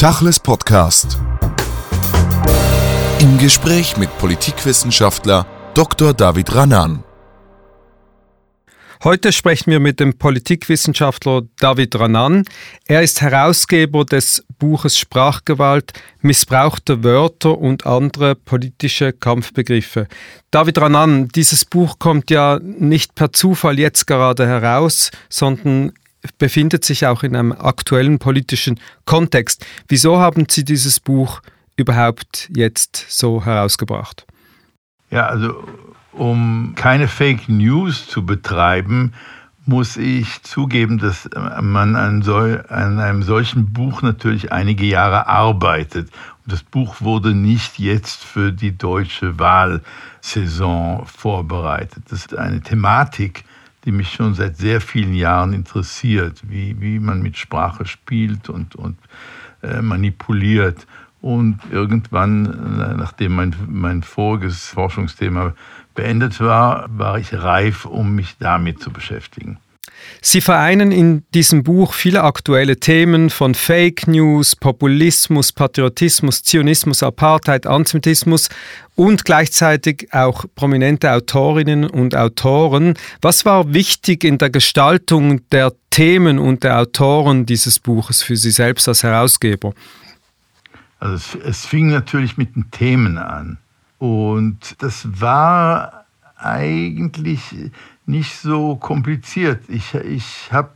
Tachles Podcast. Im Gespräch mit Politikwissenschaftler Dr. David Ranan. Heute sprechen wir mit dem Politikwissenschaftler David Ranan. Er ist Herausgeber des Buches Sprachgewalt, missbrauchte Wörter und andere politische Kampfbegriffe. David Ranan, dieses Buch kommt ja nicht per Zufall jetzt gerade heraus, sondern befindet sich auch in einem aktuellen politischen Kontext. Wieso haben Sie dieses Buch überhaupt jetzt so herausgebracht? Ja, also um keine Fake News zu betreiben, muss ich zugeben, dass man an, sol an, einem solchen Buch natürlich einige Jahre arbeitet. Das Buch wurde nicht jetzt für die deutsche Wahlsaison vorbereitet. Das ist eine Thematik, die mich schon seit sehr vielen Jahren interessiert, wie, wie man mit Sprache spielt und, und äh, manipuliert. Und irgendwann, äh, nachdem mein, mein voriges Forschungsthema beendet war, war ich reif, um mich damit zu beschäftigen. Sie vereinen in diesem Buch viele aktuelle Themen von Fake News, Populismus, Patriotismus, Zionismus, Apartheid, Antisemitismus und gleichzeitig auch prominente Autorinnen und Autoren. Was war wichtig in der Gestaltung der Themen und der Autoren dieses Buches für Sie selbst als Herausgeber? Also es, es fing natürlich mit den Themen an. Und das war eigentlich nicht so kompliziert. Ich, ich habe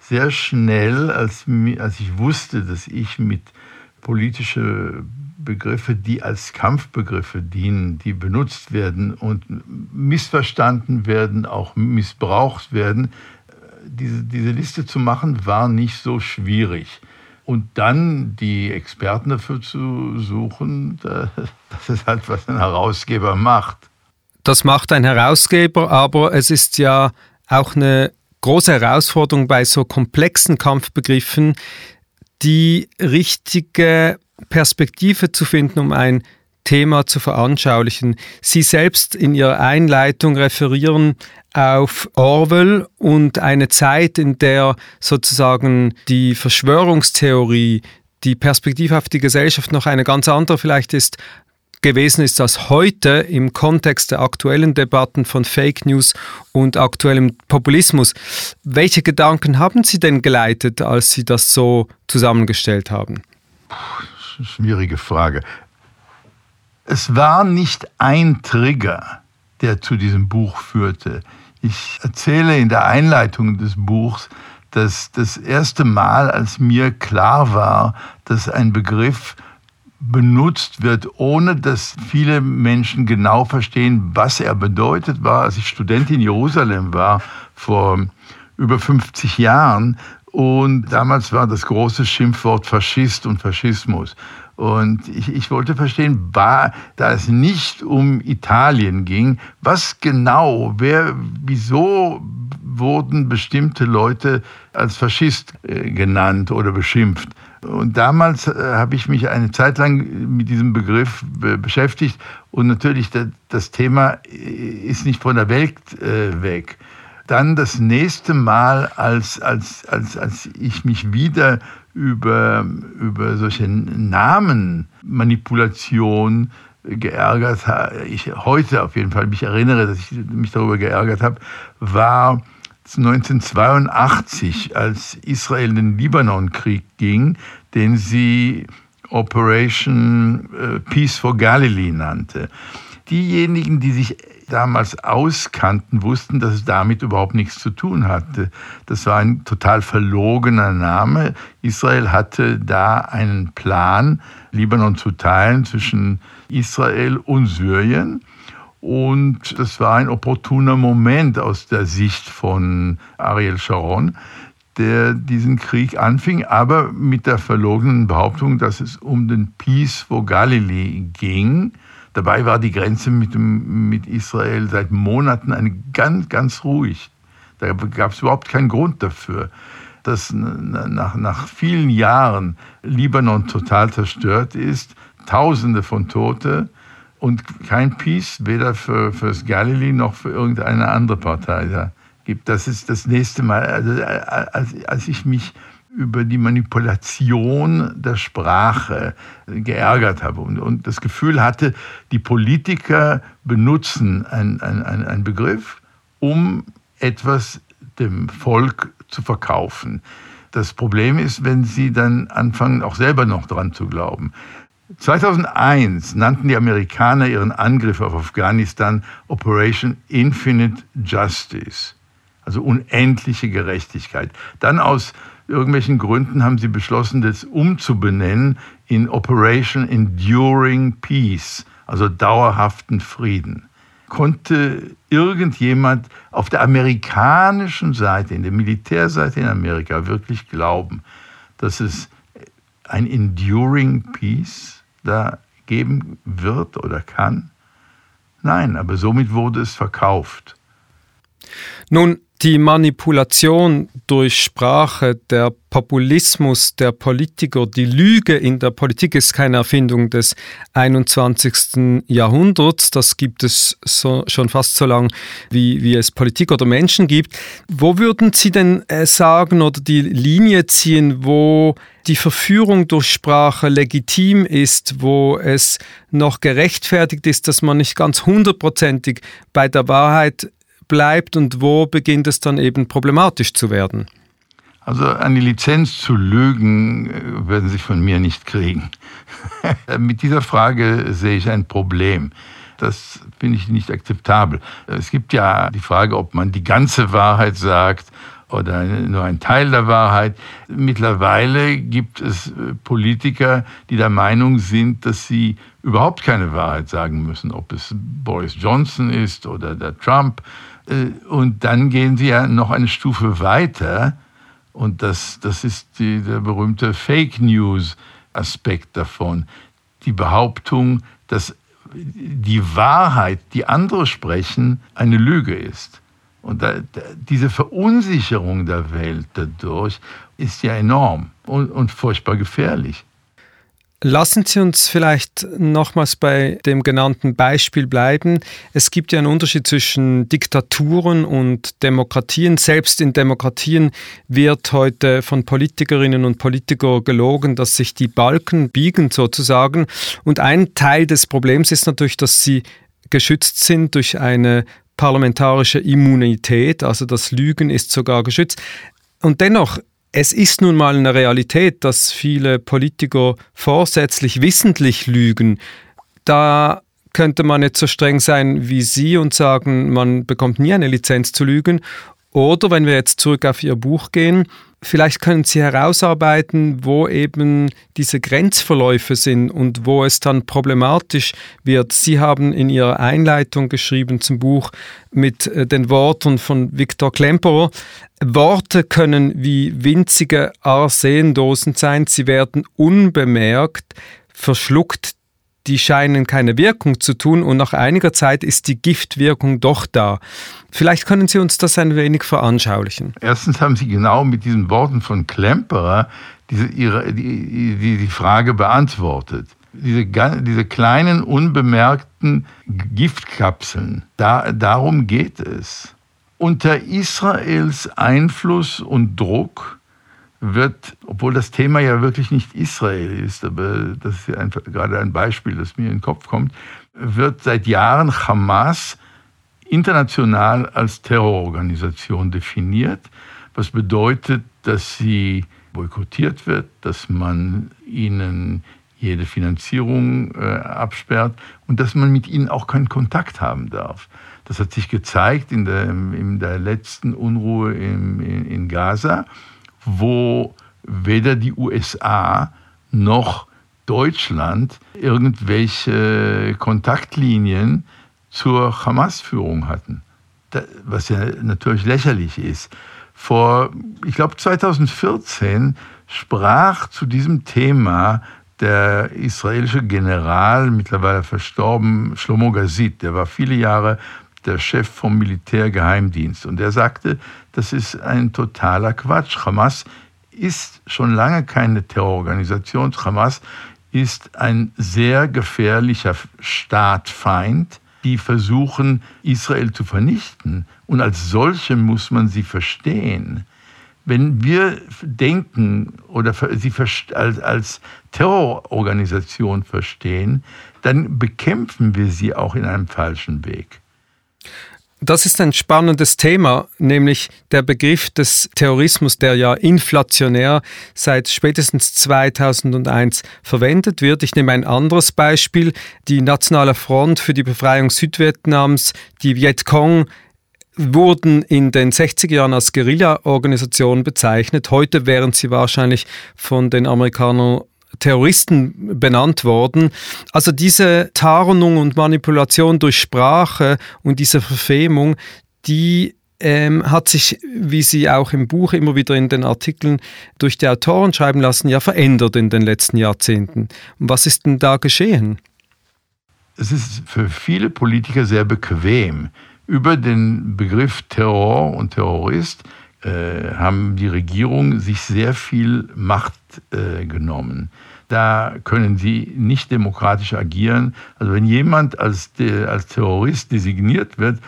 sehr schnell, als, als ich wusste, dass ich mit politische Begriffe, die als Kampfbegriffe dienen, die benutzt werden und missverstanden werden, auch missbraucht werden, diese, diese Liste zu machen, war nicht so schwierig. Und dann die Experten dafür zu suchen, das ist halt, was ein Herausgeber macht. Das macht ein Herausgeber, aber es ist ja auch eine große Herausforderung bei so komplexen Kampfbegriffen, die richtige Perspektive zu finden, um ein Thema zu veranschaulichen. Sie selbst in Ihrer Einleitung referieren auf Orwell und eine Zeit, in der sozusagen die Verschwörungstheorie, die Perspektive auf die Gesellschaft noch eine ganz andere vielleicht ist gewesen ist, dass heute im Kontext der aktuellen Debatten von Fake News und aktuellem Populismus, welche Gedanken haben Sie denn geleitet, als Sie das so zusammengestellt haben? Schwierige Frage. Es war nicht ein Trigger, der zu diesem Buch führte. Ich erzähle in der Einleitung des Buchs, dass das erste Mal, als mir klar war, dass ein Begriff benutzt wird, ohne dass viele Menschen genau verstehen, was er bedeutet, war, als ich Student in Jerusalem war, vor über 50 Jahren. Und damals war das große Schimpfwort Faschist und Faschismus. Und ich, ich wollte verstehen, war, da es nicht um Italien ging, was genau, wer, wieso wurden bestimmte Leute als Faschist äh, genannt oder beschimpft. Und damals äh, habe ich mich eine Zeit lang mit diesem Begriff be beschäftigt. Und natürlich, das, Thema ist nicht von der Welt äh, weg. Dann das nächste Mal, als, als, als, als ich mich wieder über, über solche Namenmanipulation geärgert habe, ich heute auf jeden Fall mich erinnere, dass ich mich darüber geärgert habe, war 1982, als Israel den Libanonkrieg ging, den sie Operation äh, Peace for Galilee nannte. Diejenigen, die sich damals auskannten, wussten, dass es damit überhaupt nichts zu tun hatte. Das war ein total verlogener Name. Israel hatte da einen Plan, Libanon zu teilen zwischen Israel und Syrien. Und das war ein opportuner Moment aus der Sicht von Ariel Sharon, der diesen Krieg anfing, aber mit der verlogenen Behauptung, dass es um den Peace for Galilee ging. Dabei war die Grenze mit, dem, mit Israel seit Monaten eine ganz, ganz ruhig. Da gab es überhaupt keinen Grund dafür, dass nach, nach vielen Jahren Libanon total zerstört ist, Tausende von Tote, und kein Peace, weder für, für das Galilee noch für irgendeine andere Partei da gibt. Das ist das nächste Mal, also als, als ich mich über die Manipulation der Sprache geärgert habe und, und das Gefühl hatte, die Politiker benutzen einen ein Begriff, um etwas dem Volk zu verkaufen. Das Problem ist, wenn sie dann anfangen, auch selber noch dran zu glauben. 2001 nannten die Amerikaner ihren Angriff auf Afghanistan Operation Infinite Justice, also unendliche Gerechtigkeit. Dann aus irgendwelchen Gründen haben sie beschlossen, das umzubenennen in Operation Enduring Peace, also dauerhaften Frieden. Konnte irgendjemand auf der amerikanischen Seite, in der Militärseite in Amerika wirklich glauben, dass es ein Enduring Peace da geben wird oder kann? Nein, aber somit wurde es verkauft. Nun, die Manipulation durch Sprache, der Populismus der Politiker, die Lüge in der Politik ist keine Erfindung des 21. Jahrhunderts. Das gibt es so, schon fast so lange, wie, wie es Politik oder Menschen gibt. Wo würden Sie denn äh, sagen oder die Linie ziehen, wo die Verführung durch Sprache legitim ist, wo es noch gerechtfertigt ist, dass man nicht ganz hundertprozentig bei der Wahrheit bleibt und wo beginnt es dann eben problematisch zu werden? Also eine Lizenz zu lügen äh, werden Sie von mir nicht kriegen. Mit dieser Frage sehe ich ein Problem. Das finde ich nicht akzeptabel. Es gibt ja die Frage, ob man die ganze Wahrheit sagt oder nur ein Teil der Wahrheit. Mittlerweile gibt es äh, Politiker, die der Meinung sind, dass sie überhaupt keine Wahrheit sagen müssen, ob es Boris Johnson ist oder der Trump und dann gehen sie ja noch eine Stufe weiter. Und das, das ist die, der berühmte Fake News-Aspekt davon. Die Behauptung, dass die Wahrheit, die andere sprechen, eine Lüge ist. Und da, diese Verunsicherung der Welt dadurch ist ja enorm und, und furchtbar gefährlich. Lassen Sie uns vielleicht nochmals bei dem genannten Beispiel bleiben. Es gibt ja einen Unterschied zwischen Diktaturen und Demokratien. Selbst in Demokratien wird heute von Politikerinnen und Politikern gelogen, dass sich die Balken biegen sozusagen. Und ein Teil des Problems ist natürlich, dass sie geschützt sind durch eine parlamentarische Immunität, also das Lügen ist sogar geschützt. Und dennoch es ist nun mal eine Realität, dass viele Politiker vorsätzlich wissentlich lügen. Da könnte man nicht so streng sein wie Sie und sagen, man bekommt nie eine Lizenz zu lügen. Oder wenn wir jetzt zurück auf Ihr Buch gehen, Vielleicht können Sie herausarbeiten, wo eben diese Grenzverläufe sind und wo es dann problematisch wird. Sie haben in Ihrer Einleitung geschrieben zum Buch mit äh, den Worten von Viktor Klemperer, Worte können wie winzige Arsendosen sein, sie werden unbemerkt verschluckt die scheinen keine Wirkung zu tun und nach einiger Zeit ist die Giftwirkung doch da. Vielleicht können Sie uns das ein wenig veranschaulichen. Erstens haben Sie genau mit diesen Worten von Klemperer diese, ihre, die, die, die Frage beantwortet. Diese, diese kleinen, unbemerkten Giftkapseln, da, darum geht es. Unter Israels Einfluss und Druck wird, obwohl das Thema ja wirklich nicht Israel ist, aber das ist ja ein, gerade ein Beispiel, das mir in den Kopf kommt, wird seit Jahren Hamas international als Terrororganisation definiert, was bedeutet, dass sie boykottiert wird, dass man ihnen jede Finanzierung äh, absperrt und dass man mit ihnen auch keinen Kontakt haben darf. Das hat sich gezeigt in der, in der letzten Unruhe in, in, in Gaza wo weder die USA noch Deutschland irgendwelche Kontaktlinien zur Hamas-Führung hatten. Was ja natürlich lächerlich ist. Vor, ich glaube, 2014 sprach zu diesem Thema der israelische General, mittlerweile verstorben, Shlomo Gazit. Der war viele Jahre der Chef vom Militärgeheimdienst. Und er sagte, das ist ein totaler Quatsch. Hamas ist schon lange keine Terrororganisation. Hamas ist ein sehr gefährlicher Staatfeind, die versuchen, Israel zu vernichten. Und als solche muss man sie verstehen. Wenn wir denken oder sie als, Terrororganisation verstehen, dann bekämpfen wir sie auch in einem falschen Weg. Das ist ein spannendes Thema, nämlich der Begriff des Terrorismus, der ja inflationär seit spätestens 2001 verwendet wird. Ich nehme ein anderes Beispiel. Die Nationale Front für die Befreiung Südvietnams, die Vietcong, wurden in den 60er Jahren als Guerilla-Organisation bezeichnet. Heute wären sie wahrscheinlich von den Amerikanern Terroristen benannt worden. Also diese Tarnung und Manipulation durch Sprache und diese Verfemung, die ähm, hat sich, wie Sie auch im Buch immer wieder in den Artikeln durch die Autoren schreiben lassen, ja verändert in den letzten Jahrzehnten. Was ist denn da geschehen? Es ist für viele Politiker sehr bequem. Über den Begriff Terror und Terrorist äh, haben die Regierungen sich sehr viel Macht äh, genommen. Da können sie nicht demokratisch agieren. Also wenn jemand als, als Terrorist designiert wird,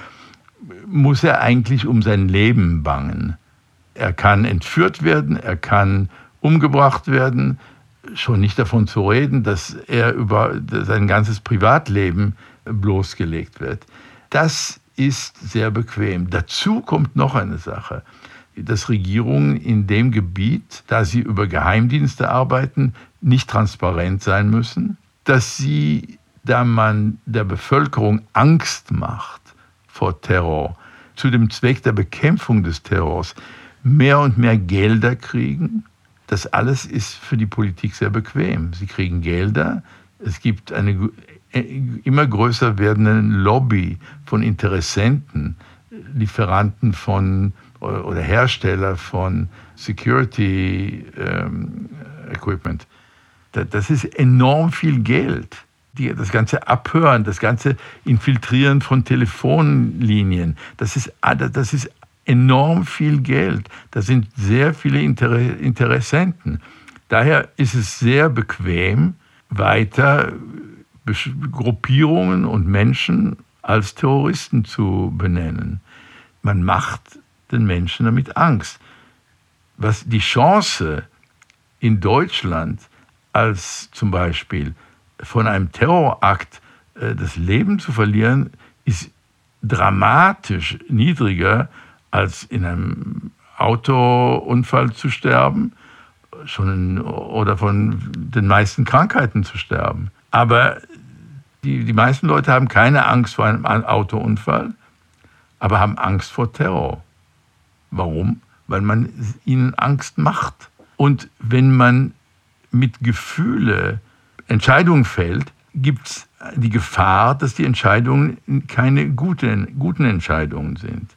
muss er eigentlich um sein Leben bangen. Er kann entführt werden, er kann umgebracht werden, schon nicht davon zu reden, dass er über sein ganzes Privatleben bloßgelegt wird. Das ist sehr bequem. Dazu kommt noch eine Sache dass Regierungen in dem Gebiet, da sie über Geheimdienste arbeiten, nicht transparent sein müssen, dass sie, da man der Bevölkerung Angst macht vor Terror, zu dem Zweck der Bekämpfung des Terrors mehr und mehr Gelder kriegen. Das alles ist für die Politik sehr bequem. Sie kriegen Gelder, es gibt eine immer größer werdende Lobby von Interessenten, Lieferanten von oder Hersteller von Security ähm, Equipment. Das ist enorm viel Geld. Die, das ganze Abhören, das ganze Infiltrieren von Telefonlinien, das ist, das ist enorm viel Geld. Da sind sehr viele Inter Interessenten. Daher ist es sehr bequem, weiter Gruppierungen und Menschen als Terroristen zu benennen. Man macht den Menschen damit Angst. Was die Chance in Deutschland als zum Beispiel von einem Terrorakt äh, das Leben zu verlieren, ist dramatisch niedriger als in einem Autounfall zu sterben schon oder von den meisten Krankheiten zu sterben. Aber die, die meisten Leute haben keine Angst vor einem Autounfall, aber haben Angst vor Terror. Warum? Weil man ihnen Angst macht. Und wenn man mit Gefühle Entscheidungen fällt, gibt es die Gefahr, dass die Entscheidungen keine guten, guten Entscheidungen sind.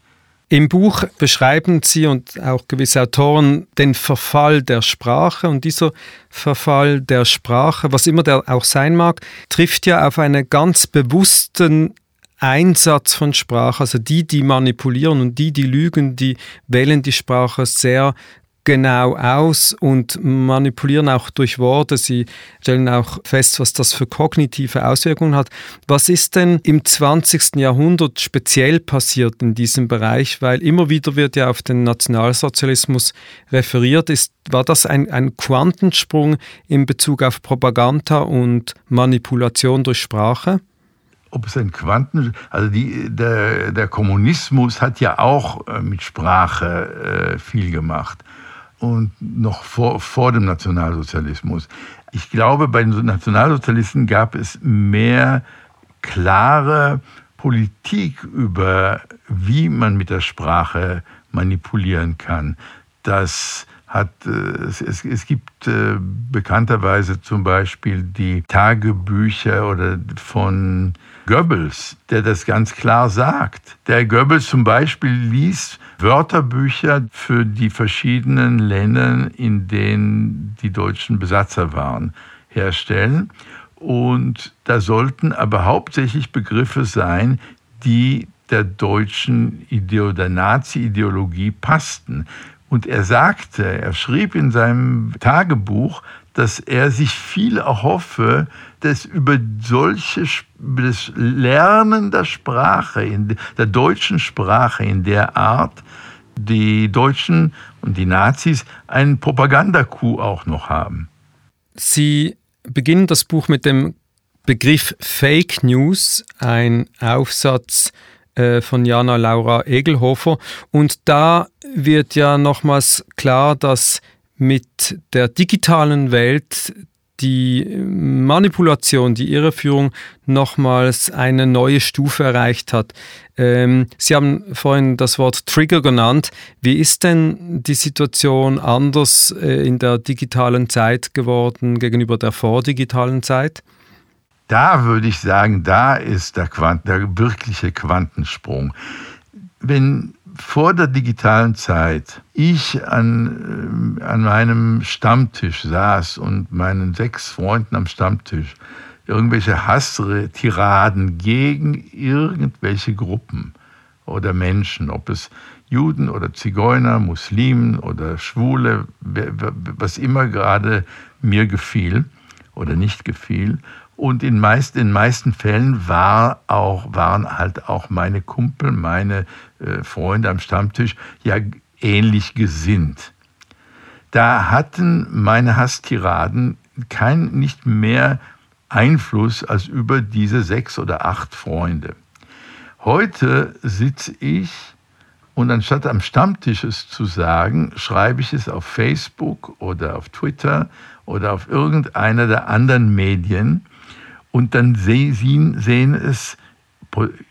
Im Buch beschreiben Sie und auch gewisse Autoren den Verfall der Sprache und dieser Verfall der Sprache, was immer der auch sein mag, trifft ja auf einen ganz bewussten Einsatz von Sprache, also die, die manipulieren und die, die lügen, die wählen die Sprache sehr genau aus und manipulieren auch durch Worte. Sie stellen auch fest, was das für kognitive Auswirkungen hat. Was ist denn im 20. Jahrhundert speziell passiert in diesem Bereich? Weil immer wieder wird ja auf den Nationalsozialismus referiert. Ist, war das ein, ein Quantensprung in Bezug auf Propaganda und Manipulation durch Sprache? Ob es ein Quanten, also die, der, der Kommunismus hat ja auch äh, mit Sprache äh, viel gemacht und noch vor, vor dem Nationalsozialismus. Ich glaube, bei den Nationalsozialisten gab es mehr klare Politik über, wie man mit der Sprache manipulieren kann. Das hat, äh, es, es, es gibt äh, bekannterweise zum Beispiel die Tagebücher oder von Goebbels, der das ganz klar sagt. Der Goebbels zum Beispiel liest Wörterbücher für die verschiedenen Länder, in denen die Deutschen Besatzer waren, herstellen. Und da sollten aber hauptsächlich Begriffe sein, die der deutschen Ideo der Nazi-Ideologie passten. Und er sagte, er schrieb in seinem Tagebuch, dass er sich viel erhoffe, dass über solche das Lernen der Sprache, in der deutschen Sprache in der Art, die Deutschen und die Nazis einen Propagandacoup auch noch haben. Sie beginnen das Buch mit dem Begriff Fake News, ein Aufsatz äh, von Jana Laura Egelhofer. Und da wird ja nochmals klar, dass mit der digitalen Welt die Manipulation, die Irreführung nochmals eine neue Stufe erreicht hat. Ähm, Sie haben vorhin das Wort Trigger genannt. Wie ist denn die Situation anders äh, in der digitalen Zeit geworden gegenüber der vordigitalen Zeit? Da würde ich sagen, da ist der, Quant der wirkliche Quantensprung. Wenn vor der digitalen Zeit ich an, äh, an meinem Stammtisch saß und meinen sechs Freunden am Stammtisch irgendwelche Hasstiraden gegen irgendwelche Gruppen oder Menschen, ob es Juden oder Zigeuner, Muslimen oder Schwule, was immer gerade mir gefiel oder nicht gefiel, und in meist, den meisten Fällen war auch, waren halt auch meine Kumpel, meine äh, Freunde am Stammtisch ja ähnlich gesinnt. Da hatten meine Hasstiraden kein, nicht mehr Einfluss als über diese sechs oder acht Freunde. Heute sitze ich und anstatt am Stammtisch es zu sagen, schreibe ich es auf Facebook oder auf Twitter oder auf irgendeiner der anderen Medien und dann sehen, sehen es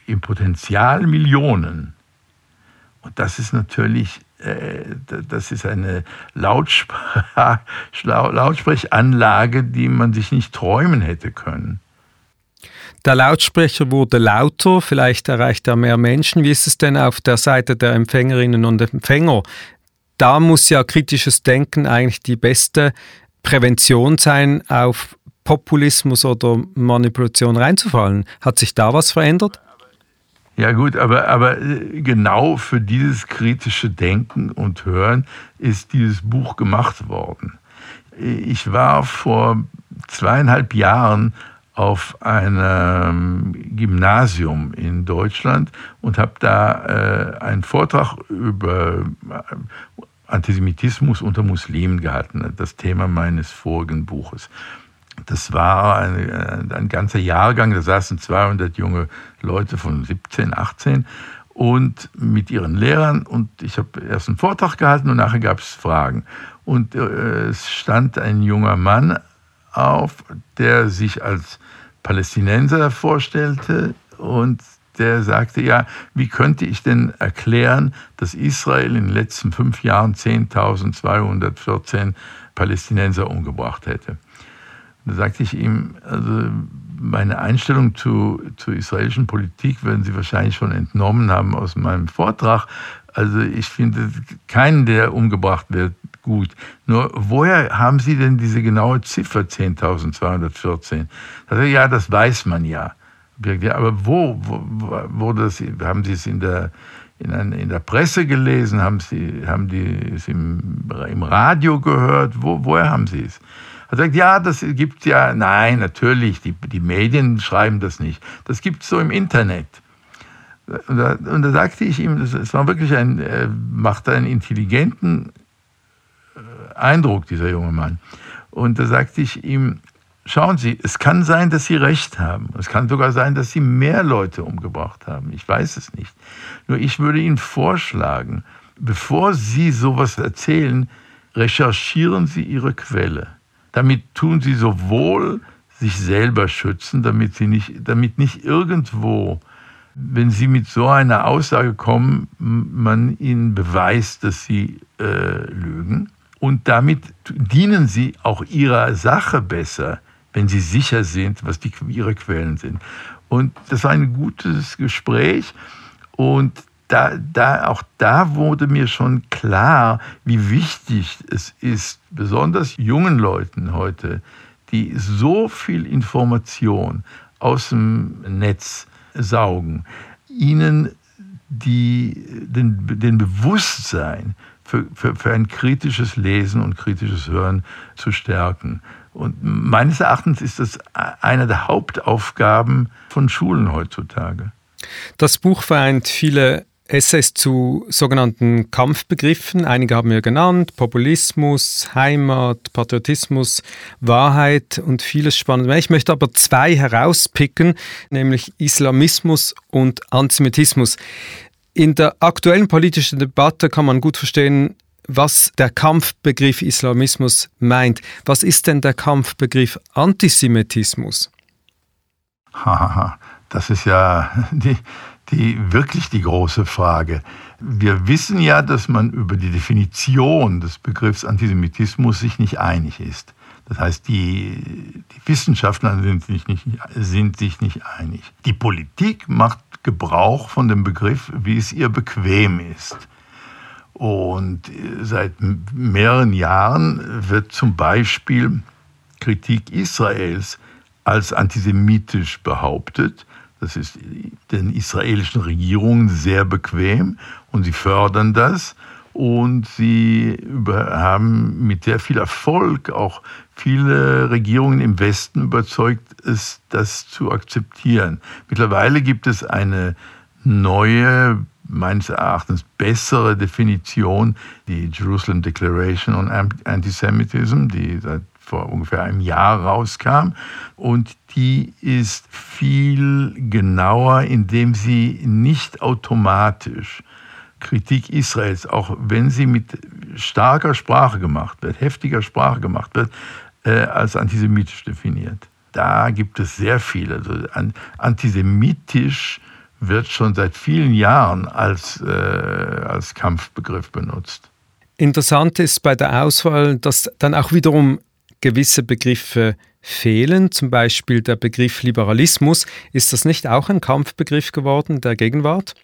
im Potenzial Millionen. Und das ist natürlich, äh, das ist eine Lautsprechanlage, die man sich nicht träumen hätte können. Der Lautsprecher wurde lauter, vielleicht erreicht er mehr Menschen. Wie ist es denn auf der Seite der Empfängerinnen und Empfänger? Da muss ja kritisches Denken eigentlich die beste Prävention sein auf Populismus oder Manipulation reinzufallen. Hat sich da was verändert? Ja gut, aber, aber äh, genau für dieses kritische Denken und Hören ist dieses Buch gemacht worden. Ich war vor zweieinhalb Jahren auf einem Gymnasium in Deutschland und habe da äh, einen Vortrag über äh, Antisemitismus unter Muslimen gehalten, das Thema meines vorigen Buches. Das war ein, äh, ein ganzer Jahrgang, da saßen 200 junge Leute von 17, 18 und mit ihren Lehrern und ich habe erst einen Vortrag gehalten und nachher gab es Fragen. Und äh, es stand ein junger Mann auf, der sich als Palästinenser vorstellte und der sagte, ja, wie könnte ich denn erklären, dass Israel in den letzten fünf Jahren 10.214 Palästinenser umgebracht hätte? Da sagte ich ihm, also meine Einstellung zu, zur israelischen Politik werden Sie wahrscheinlich schon entnommen haben aus meinem Vortrag. Also ich finde keinen, der umgebracht wird, gut. Nur woher haben Sie denn diese genaue Ziffer 10.214? Also, ja, das weiß man ja. Ja, aber wo, wo, wo das, haben Sie es in der, in, ein, in der Presse gelesen? Haben Sie, haben die es im, im Radio gehört? Wo, woher haben Sie es? Er sagt, ja, das gibt ja, nein, natürlich, die, die Medien schreiben das nicht. Das gibt es so im Internet. Und da, und da sagte ich ihm, es war wirklich ein, machte einen intelligenten äh, Eindruck, dieser junge Mann. Und da sagte ich ihm, schauen Sie, es kann sein, dass Sie recht haben. Es kann sogar sein, dass Sie mehr Leute umgebracht haben. Ich weiß es nicht. Nur ich würde Ihnen vorschlagen, bevor Sie sowas erzählen, recherchieren Sie Ihre Quelle. Damit tun sie sowohl sich selber schützen, damit, sie nicht, damit nicht irgendwo, wenn sie mit so einer Aussage kommen, man ihnen beweist, dass sie äh, lügen. Und damit dienen sie auch ihrer Sache besser, wenn sie sicher sind, was die, ihre Quellen sind. Und das war ein gutes Gespräch. Und da, da, auch da wurde mir schon klar, wie wichtig es ist, besonders jungen Leuten heute, die so viel Information aus dem Netz saugen, ihnen die, den, den Bewusstsein für, für, für ein kritisches Lesen und kritisches Hören zu stärken. Und meines Erachtens ist das eine der Hauptaufgaben von Schulen heutzutage. Das Buch vereint viele Essays zu sogenannten Kampfbegriffen. Einige haben wir genannt: Populismus, Heimat, Patriotismus, Wahrheit und vieles spannend mehr. Ich möchte aber zwei herauspicken, nämlich Islamismus und Antisemitismus. In der aktuellen politischen Debatte kann man gut verstehen, was der Kampfbegriff Islamismus meint. Was ist denn der Kampfbegriff Antisemitismus? Haha, das ist ja die, die, wirklich die große Frage. Wir wissen ja, dass man über die Definition des Begriffs Antisemitismus sich nicht einig ist. Das heißt, die, die Wissenschaftler sind sich, nicht, sind sich nicht einig. Die Politik macht Gebrauch von dem Begriff, wie es ihr bequem ist. Und seit mehreren Jahren wird zum Beispiel Kritik Israels als antisemitisch behauptet. Das ist den israelischen Regierungen sehr bequem und sie fördern das. Und sie haben mit sehr viel Erfolg auch viele Regierungen im Westen überzeugt, es, das zu akzeptieren. Mittlerweile gibt es eine neue, meines Erachtens bessere Definition, die Jerusalem Declaration on Antisemitism, die seit vor ungefähr einem Jahr rauskam. Und die ist viel genauer, indem sie nicht automatisch Kritik Israels, auch wenn sie mit starker Sprache gemacht wird, heftiger Sprache gemacht wird, äh, als antisemitisch definiert. Da gibt es sehr viele. Also an, antisemitisch wird schon seit vielen Jahren als, äh, als Kampfbegriff benutzt. Interessant ist bei der Auswahl, dass dann auch wiederum gewisse Begriffe fehlen, zum Beispiel der Begriff Liberalismus. Ist das nicht auch ein Kampfbegriff geworden der Gegenwart?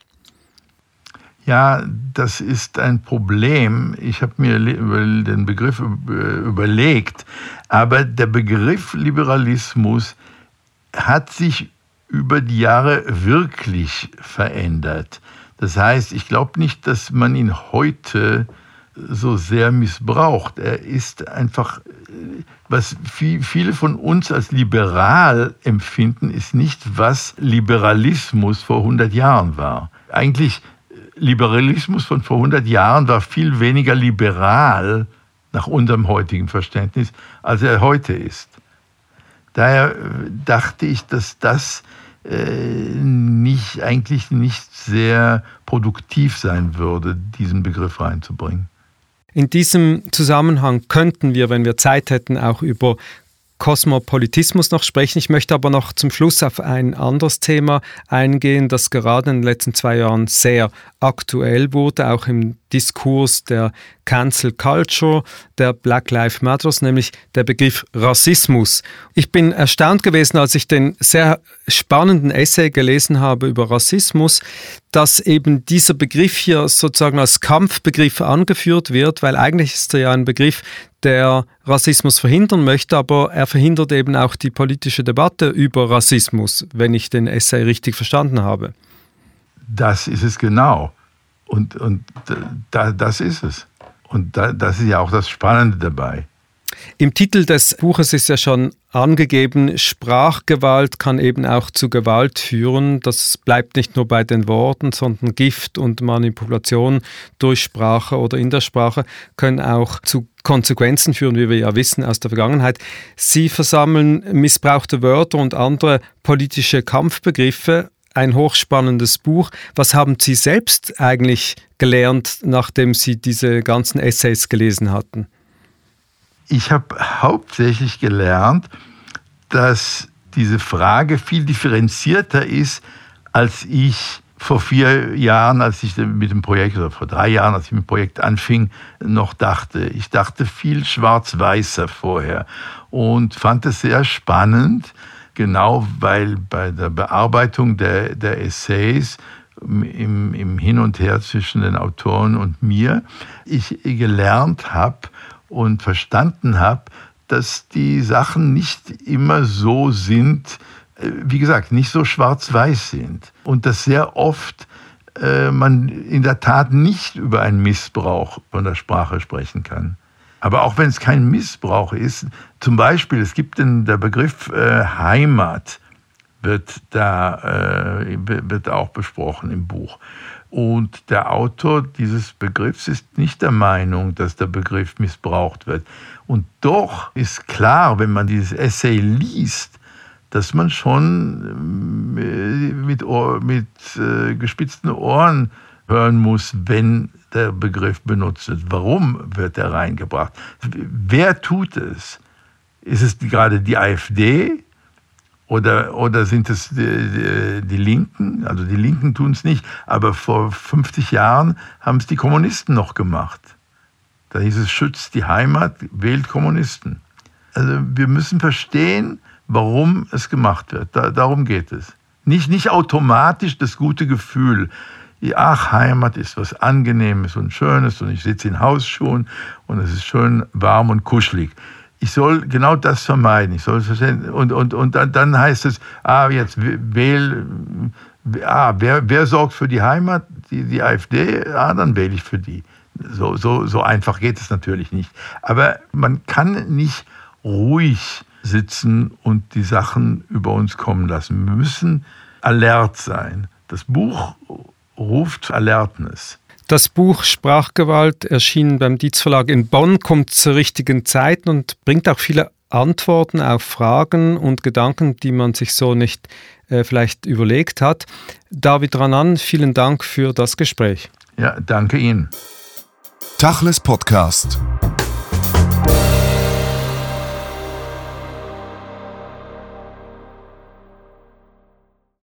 Ja, das ist ein Problem. Ich habe mir den Begriff überlegt, aber der Begriff Liberalismus hat sich über die Jahre wirklich verändert. Das heißt, ich glaube nicht, dass man ihn heute so sehr missbraucht. Er ist einfach, was viele von uns als liberal empfinden, ist nicht, was Liberalismus vor 100 Jahren war. Eigentlich Liberalismus von vor 100 Jahren war viel weniger liberal nach unserem heutigen Verständnis, als er heute ist. Daher äh, dachte ich, dass das äh, nicht, eigentlich nicht sehr produktiv sein würde, diesen Begriff reinzubringen. In diesem Zusammenhang könnten wir, wenn wir Zeit hätten, auch über Kosmopolitismus noch sprechen. Ich möchte aber noch zum Schluss auf ein anderes Thema eingehen, das gerade in den letzten zwei Jahren sehr aktuell wurde, auch im Diskurs der Cancel Culture, der Black Lives Matters, nämlich der Begriff Rassismus. Ich bin erstaunt gewesen, als ich den sehr spannenden Essay gelesen habe über Rassismus, dass eben dieser Begriff hier sozusagen als Kampfbegriff angeführt wird, weil eigentlich ist er ja ein Begriff, der Rassismus verhindern möchte, aber er verhindert eben auch die politische Debatte über Rassismus, wenn ich den Essay richtig verstanden habe. Das ist es genau. Und, und da, das ist es. Und da, das ist ja auch das Spannende dabei. Im Titel des Buches ist ja schon angegeben, Sprachgewalt kann eben auch zu Gewalt führen. Das bleibt nicht nur bei den Worten, sondern Gift und Manipulation durch Sprache oder in der Sprache können auch zu Konsequenzen führen, wie wir ja wissen aus der Vergangenheit. Sie versammeln missbrauchte Wörter und andere politische Kampfbegriffe ein hochspannendes Buch. Was haben Sie selbst eigentlich gelernt, nachdem Sie diese ganzen Essays gelesen hatten? Ich habe hauptsächlich gelernt, dass diese Frage viel differenzierter ist, als ich vor vier Jahren, als ich mit dem Projekt, oder vor drei Jahren, als ich mit dem Projekt anfing, noch dachte. Ich dachte viel schwarz-weißer vorher und fand es sehr spannend, genau weil bei der Bearbeitung der, der Essays im, im Hin und Her zwischen den Autoren und mir, ich gelernt habe, und verstanden habe, dass die Sachen nicht immer so sind, äh, wie gesagt, nicht so schwarz-weiß sind. Und dass sehr oft äh, man in der Tat nicht über einen Missbrauch von der Sprache sprechen kann. Aber auch wenn es kein Missbrauch ist, zum Beispiel, es gibt den, der Begriff äh, Heimat, wird da äh, wird auch besprochen im Buch. Und der Autor dieses Begriffs ist nicht der Meinung, dass der Begriff missbraucht wird. Und doch ist klar, wenn man dieses Essay liest, dass man schon äh, mit, Ohr, mit äh, gespitzten Ohren hören muss, wenn der Begriff benutzt wird. Warum wird er reingebracht? Wer tut es? Ist es gerade die AfD oder, oder sind es die, die, Linken? Also die Linken tun es nicht, aber vor 50 Jahren haben es die Kommunisten noch gemacht. Da hieß es, schützt die Heimat, wählt Kommunisten. Also wir müssen verstehen, warum es gemacht wird. Da, darum geht es. Nicht, nicht automatisch das gute Gefühl, ach, Heimat ist was Angenehmes und Schönes und ich sitze in Hausschuhen und es ist schön warm und kuschelig. Ich soll genau das vermeiden. Ich soll und, und, und dann, dann heißt es, ah, jetzt wähl, ah, wer, wer sorgt für die Heimat? Die, die AfD? Ah, dann wähle ich für die. So, so, so einfach geht es natürlich nicht. Aber man kann nicht ruhig sitzen und die Sachen über uns kommen lassen. Wir müssen alert sein. Das Buch ruft Alertness. Das Buch Sprachgewalt erschien beim Dietz Verlag in Bonn, kommt zur richtigen Zeit und bringt auch viele Antworten auf Fragen und Gedanken, die man sich so nicht äh, vielleicht überlegt hat. David Ranan, vielen Dank für das Gespräch. Ja, danke Ihnen. Tachles Podcast.